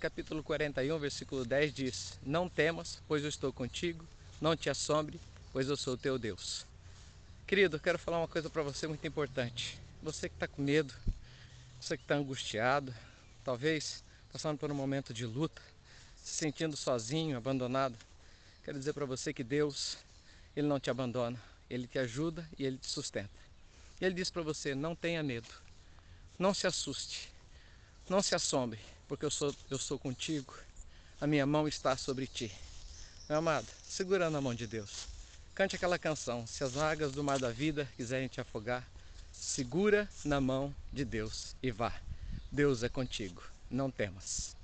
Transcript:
capítulo 41, versículo 10 diz: Não temas, pois eu estou contigo, não te assombre, pois eu sou o teu Deus. Querido, quero falar uma coisa para você muito importante. Você que está com medo, você que está angustiado, talvez passando por um momento de luta, se sentindo sozinho, abandonado, quero dizer para você que Deus, Ele não te abandona, Ele te ajuda e Ele te sustenta. E Ele diz para você: não tenha medo, não se assuste, não se assombre, porque eu sou, eu sou contigo, a minha mão está sobre ti. Meu amado, segurando a mão de Deus. Cante aquela canção, se as vagas do mar da vida quiserem te afogar, segura na mão de Deus e vá. Deus é contigo, não temas.